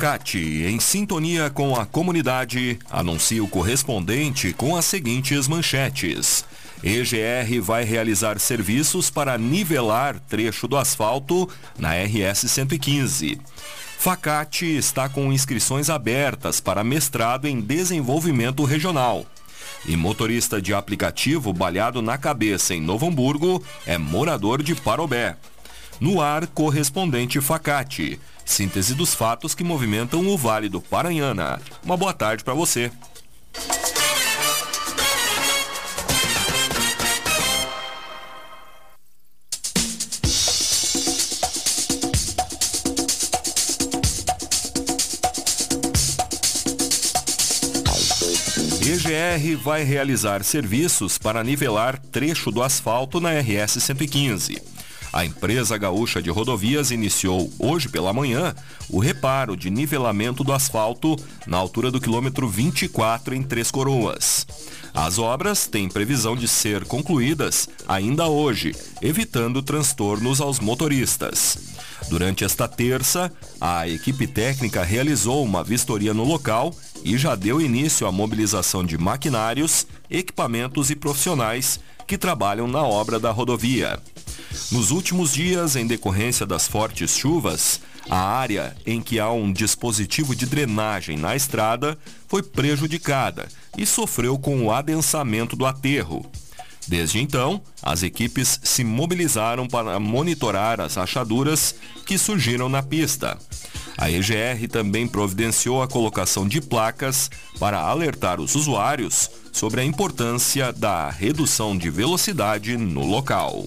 Facate, em sintonia com a comunidade, anuncia o correspondente com as seguintes manchetes. EGR vai realizar serviços para nivelar trecho do asfalto na RS 115. Facate está com inscrições abertas para mestrado em desenvolvimento regional. E motorista de aplicativo balhado na cabeça em Novo Hamburgo é morador de Parobé. No ar, correspondente Facate. Síntese dos fatos que movimentam o Vale do Paranhana. Uma boa tarde para você. EGR vai realizar serviços para nivelar trecho do asfalto na RS 115. A empresa gaúcha de rodovias iniciou hoje pela manhã o reparo de nivelamento do asfalto na altura do quilômetro 24 em Três Coroas. As obras têm previsão de ser concluídas ainda hoje, evitando transtornos aos motoristas. Durante esta terça, a equipe técnica realizou uma vistoria no local e já deu início à mobilização de maquinários, equipamentos e profissionais que trabalham na obra da rodovia. Nos últimos dias, em decorrência das fortes chuvas, a área em que há um dispositivo de drenagem na estrada foi prejudicada e sofreu com o adensamento do aterro. Desde então, as equipes se mobilizaram para monitorar as rachaduras que surgiram na pista. A EGR também providenciou a colocação de placas para alertar os usuários sobre a importância da redução de velocidade no local.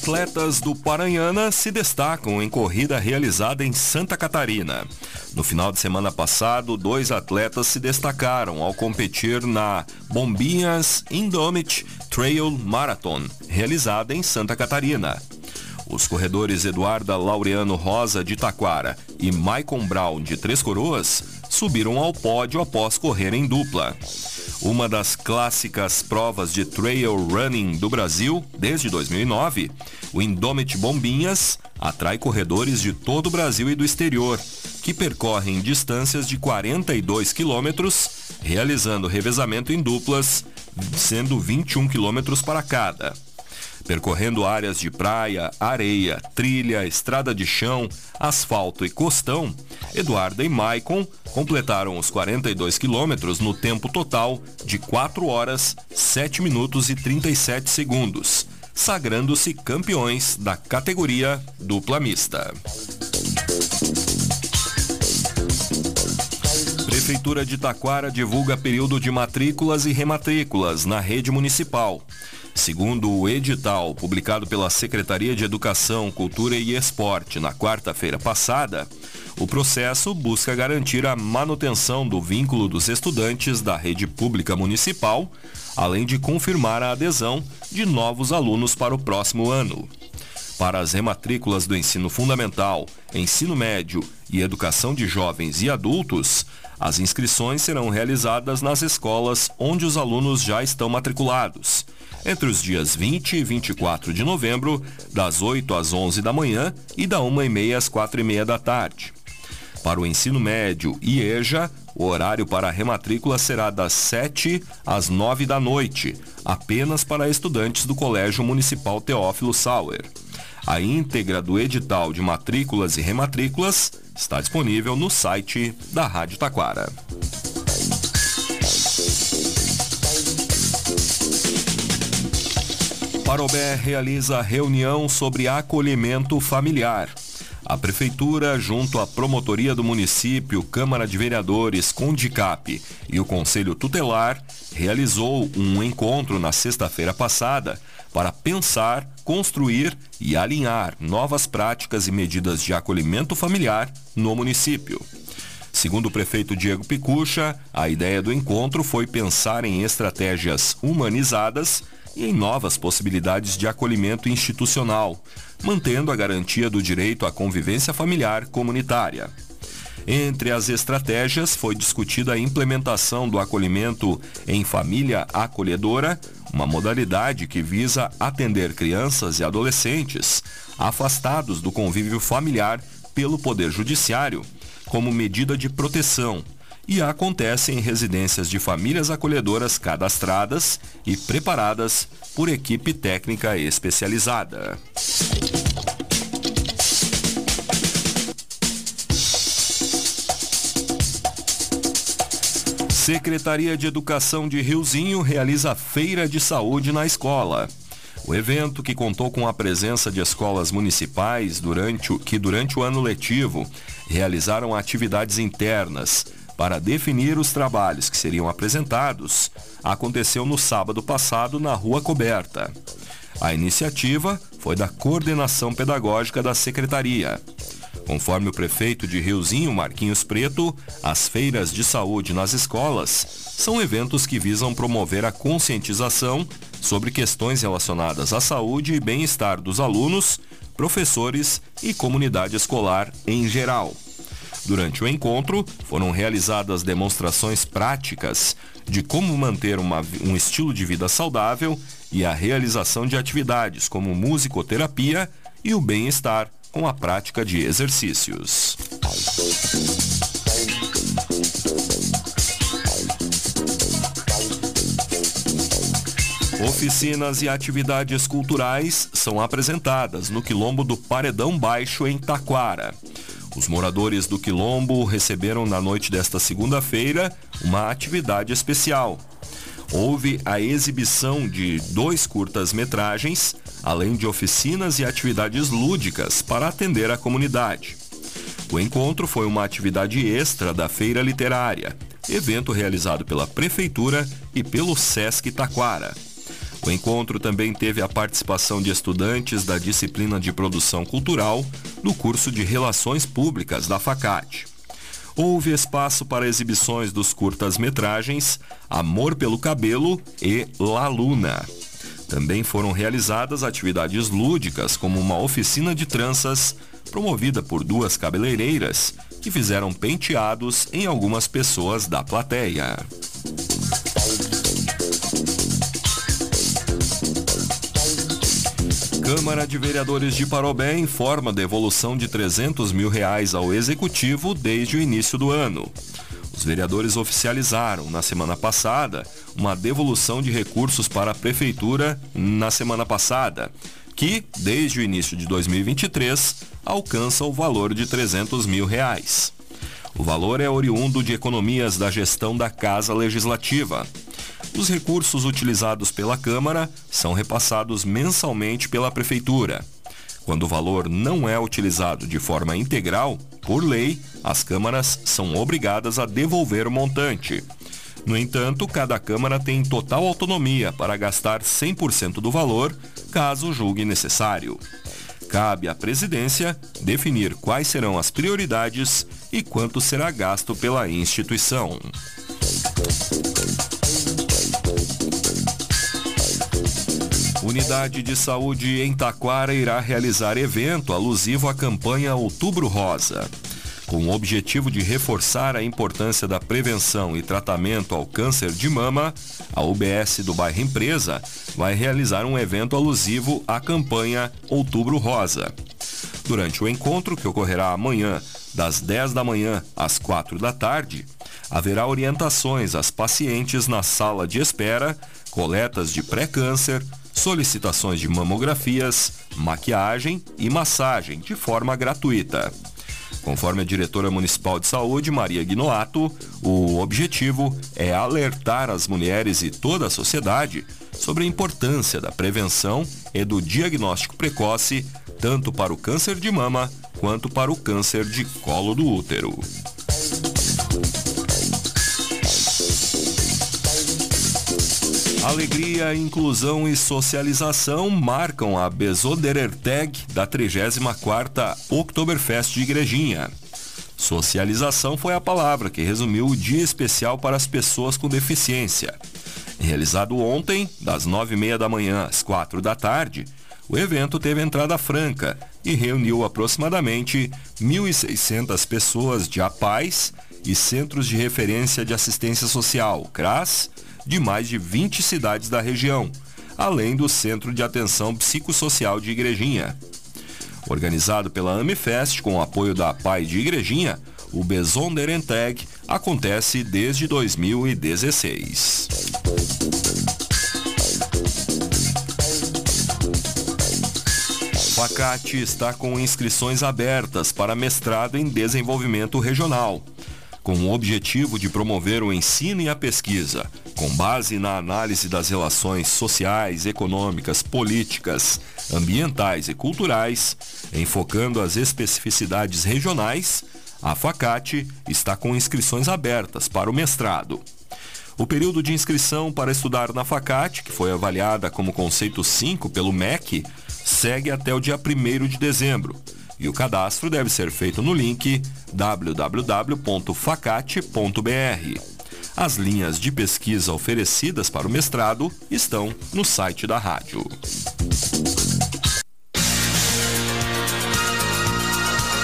Atletas do Paranhana se destacam em corrida realizada em Santa Catarina. No final de semana passado, dois atletas se destacaram ao competir na Bombinhas Indomit Trail Marathon, realizada em Santa Catarina. Os corredores Eduarda Laureano Rosa de Taquara e Maicon Brown de Três Coroas subiram ao pódio após correr em dupla. Uma das clássicas provas de trail running do Brasil desde 2009, o Indomit Bombinhas atrai corredores de todo o Brasil e do exterior, que percorrem distâncias de 42 quilômetros, realizando revezamento em duplas, sendo 21 quilômetros para cada percorrendo áreas de praia, areia, trilha, estrada de chão, asfalto e costão, Eduarda e Maicon completaram os 42 quilômetros no tempo total de 4 horas, 7 minutos e 37 segundos, sagrando-se campeões da categoria dupla mista. Prefeitura de Taquara divulga período de matrículas e rematrículas na rede municipal. Segundo o edital publicado pela Secretaria de Educação, Cultura e Esporte na quarta-feira passada, o processo busca garantir a manutenção do vínculo dos estudantes da rede pública municipal, além de confirmar a adesão de novos alunos para o próximo ano. Para as rematrículas do ensino fundamental, ensino médio e educação de jovens e adultos, as inscrições serão realizadas nas escolas onde os alunos já estão matriculados entre os dias 20 e 24 de novembro, das 8 às 11 da manhã e da 1h30 às 4h30 da tarde. Para o ensino médio e EJA, o horário para a rematrícula será das 7 às 9 da noite, apenas para estudantes do Colégio Municipal Teófilo Sauer. A íntegra do edital de matrículas e rematrículas está disponível no site da Rádio Taquara. Parobé realiza reunião sobre acolhimento familiar. a Prefeitura, junto à Promotoria do Município, Câmara de Vereadores, Condicap e o Conselho Tutelar, realizou um encontro na sexta-feira passada para pensar, construir e alinhar novas práticas e medidas de acolhimento familiar no município. Segundo o prefeito Diego Picucha, a ideia do encontro foi pensar em estratégias humanizadas e em novas possibilidades de acolhimento institucional, mantendo a garantia do direito à convivência familiar comunitária. Entre as estratégias foi discutida a implementação do acolhimento em família acolhedora, uma modalidade que visa atender crianças e adolescentes afastados do convívio familiar pelo Poder Judiciário, como medida de proteção e acontece em residências de famílias acolhedoras cadastradas e preparadas por equipe técnica especializada. Secretaria de Educação de Riozinho realiza feira de saúde na escola. O evento, que contou com a presença de escolas municipais durante o, que durante o ano letivo realizaram atividades internas, para definir os trabalhos que seriam apresentados, aconteceu no sábado passado na Rua Coberta. A iniciativa foi da coordenação pedagógica da secretaria. Conforme o prefeito de Riozinho, Marquinhos Preto, as feiras de saúde nas escolas são eventos que visam promover a conscientização sobre questões relacionadas à saúde e bem-estar dos alunos, professores e comunidade escolar em geral. Durante o encontro, foram realizadas demonstrações práticas de como manter uma, um estilo de vida saudável e a realização de atividades como musicoterapia e o bem-estar com a prática de exercícios. Oficinas e atividades culturais são apresentadas no Quilombo do Paredão Baixo, em Taquara. Os moradores do Quilombo receberam na noite desta segunda-feira uma atividade especial. Houve a exibição de dois curtas-metragens, além de oficinas e atividades lúdicas para atender a comunidade. O encontro foi uma atividade extra da Feira Literária, evento realizado pela Prefeitura e pelo Sesc Taquara. O encontro também teve a participação de estudantes da disciplina de produção cultural no curso de Relações Públicas da FACAT. Houve espaço para exibições dos curtas-metragens Amor pelo Cabelo e La Luna. Também foram realizadas atividades lúdicas, como uma oficina de tranças, promovida por duas cabeleireiras, que fizeram penteados em algumas pessoas da plateia. Câmara de Vereadores de Parobé informa devolução de 300 mil reais ao Executivo desde o início do ano. Os vereadores oficializaram, na semana passada, uma devolução de recursos para a Prefeitura na semana passada, que, desde o início de 2023, alcança o valor de 300 mil reais. O valor é oriundo de economias da gestão da Casa Legislativa. Os recursos utilizados pela Câmara são repassados mensalmente pela Prefeitura. Quando o valor não é utilizado de forma integral, por lei, as câmaras são obrigadas a devolver o montante. No entanto, cada Câmara tem total autonomia para gastar 100% do valor, caso julgue necessário. Cabe à presidência definir quais serão as prioridades e quanto será gasto pela instituição. Unidade de Saúde em Taquara irá realizar evento alusivo à campanha Outubro Rosa. Com o objetivo de reforçar a importância da prevenção e tratamento ao câncer de mama, a UBS do bairro Empresa vai realizar um evento alusivo à campanha Outubro Rosa. Durante o encontro, que ocorrerá amanhã, das 10 da manhã às 4 da tarde, haverá orientações às pacientes na sala de espera, coletas de pré-câncer, solicitações de mamografias, maquiagem e massagem de forma gratuita. Conforme a diretora municipal de saúde, Maria Guinoato, o objetivo é alertar as mulheres e toda a sociedade sobre a importância da prevenção e do diagnóstico precoce, tanto para o câncer de mama quanto para o câncer de colo do útero. Alegria, inclusão e socialização marcam a Besoderertag da 34ª Oktoberfest de Igrejinha. Socialização foi a palavra que resumiu o dia especial para as pessoas com deficiência. Realizado ontem, das nove e meia da manhã às quatro da tarde, o evento teve entrada franca e reuniu aproximadamente 1.600 pessoas de APAES e Centros de Referência de Assistência Social, CRAS, de mais de 20 cidades da região, além do Centro de Atenção Psicossocial de Igrejinha. Organizado pela Amifest com o apoio da PAI de Igrejinha, o Besonderenteg acontece desde 2016. Facate está com inscrições abertas para mestrado em desenvolvimento regional com o objetivo de promover o ensino e a pesquisa, com base na análise das relações sociais, econômicas, políticas, ambientais e culturais, enfocando as especificidades regionais, a FACAT está com inscrições abertas para o mestrado. O período de inscrição para estudar na FACAT, que foi avaliada como conceito 5 pelo MEC, segue até o dia 1 de dezembro e o cadastro deve ser feito no link www.facate.br. As linhas de pesquisa oferecidas para o mestrado estão no site da rádio.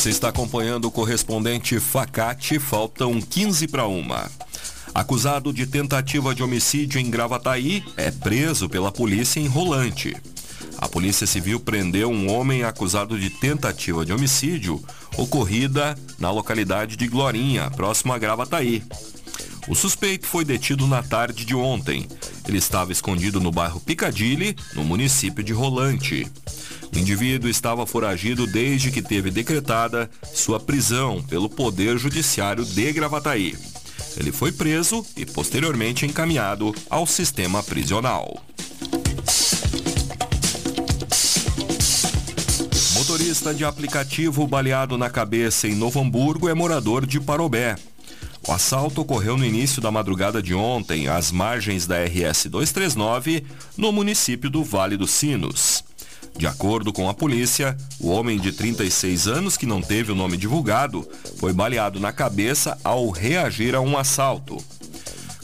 Você está acompanhando o correspondente Facate, faltam 15 para uma. Acusado de tentativa de homicídio em Gravataí, é preso pela polícia em Rolante. A Polícia Civil prendeu um homem acusado de tentativa de homicídio ocorrida na localidade de Glorinha, próximo a Gravataí. O suspeito foi detido na tarde de ontem. Ele estava escondido no bairro Picadilly, no município de Rolante. O indivíduo estava foragido desde que teve decretada sua prisão pelo Poder Judiciário de Gravataí. Ele foi preso e posteriormente encaminhado ao sistema prisional. Motorista de aplicativo baleado na cabeça em Novo Hamburgo é morador de Parobé. O assalto ocorreu no início da madrugada de ontem, às margens da RS 239, no município do Vale dos Sinos. De acordo com a polícia, o homem de 36 anos, que não teve o nome divulgado, foi baleado na cabeça ao reagir a um assalto.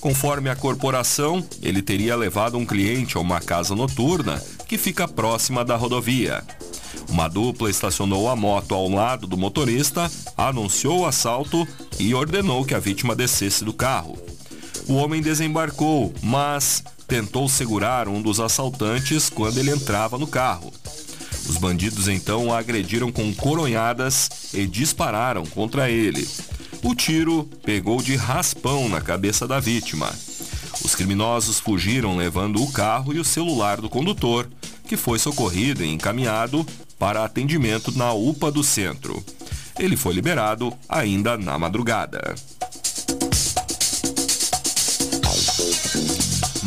Conforme a corporação, ele teria levado um cliente a uma casa noturna que fica próxima da rodovia. Uma dupla estacionou a moto ao lado do motorista, anunciou o assalto e ordenou que a vítima descesse do carro. O homem desembarcou, mas tentou segurar um dos assaltantes quando ele entrava no carro. Os bandidos então o agrediram com coronhadas e dispararam contra ele. O tiro pegou de raspão na cabeça da vítima. Os criminosos fugiram levando o carro e o celular do condutor, que foi socorrido e encaminhado para atendimento na UPA do centro. Ele foi liberado ainda na madrugada.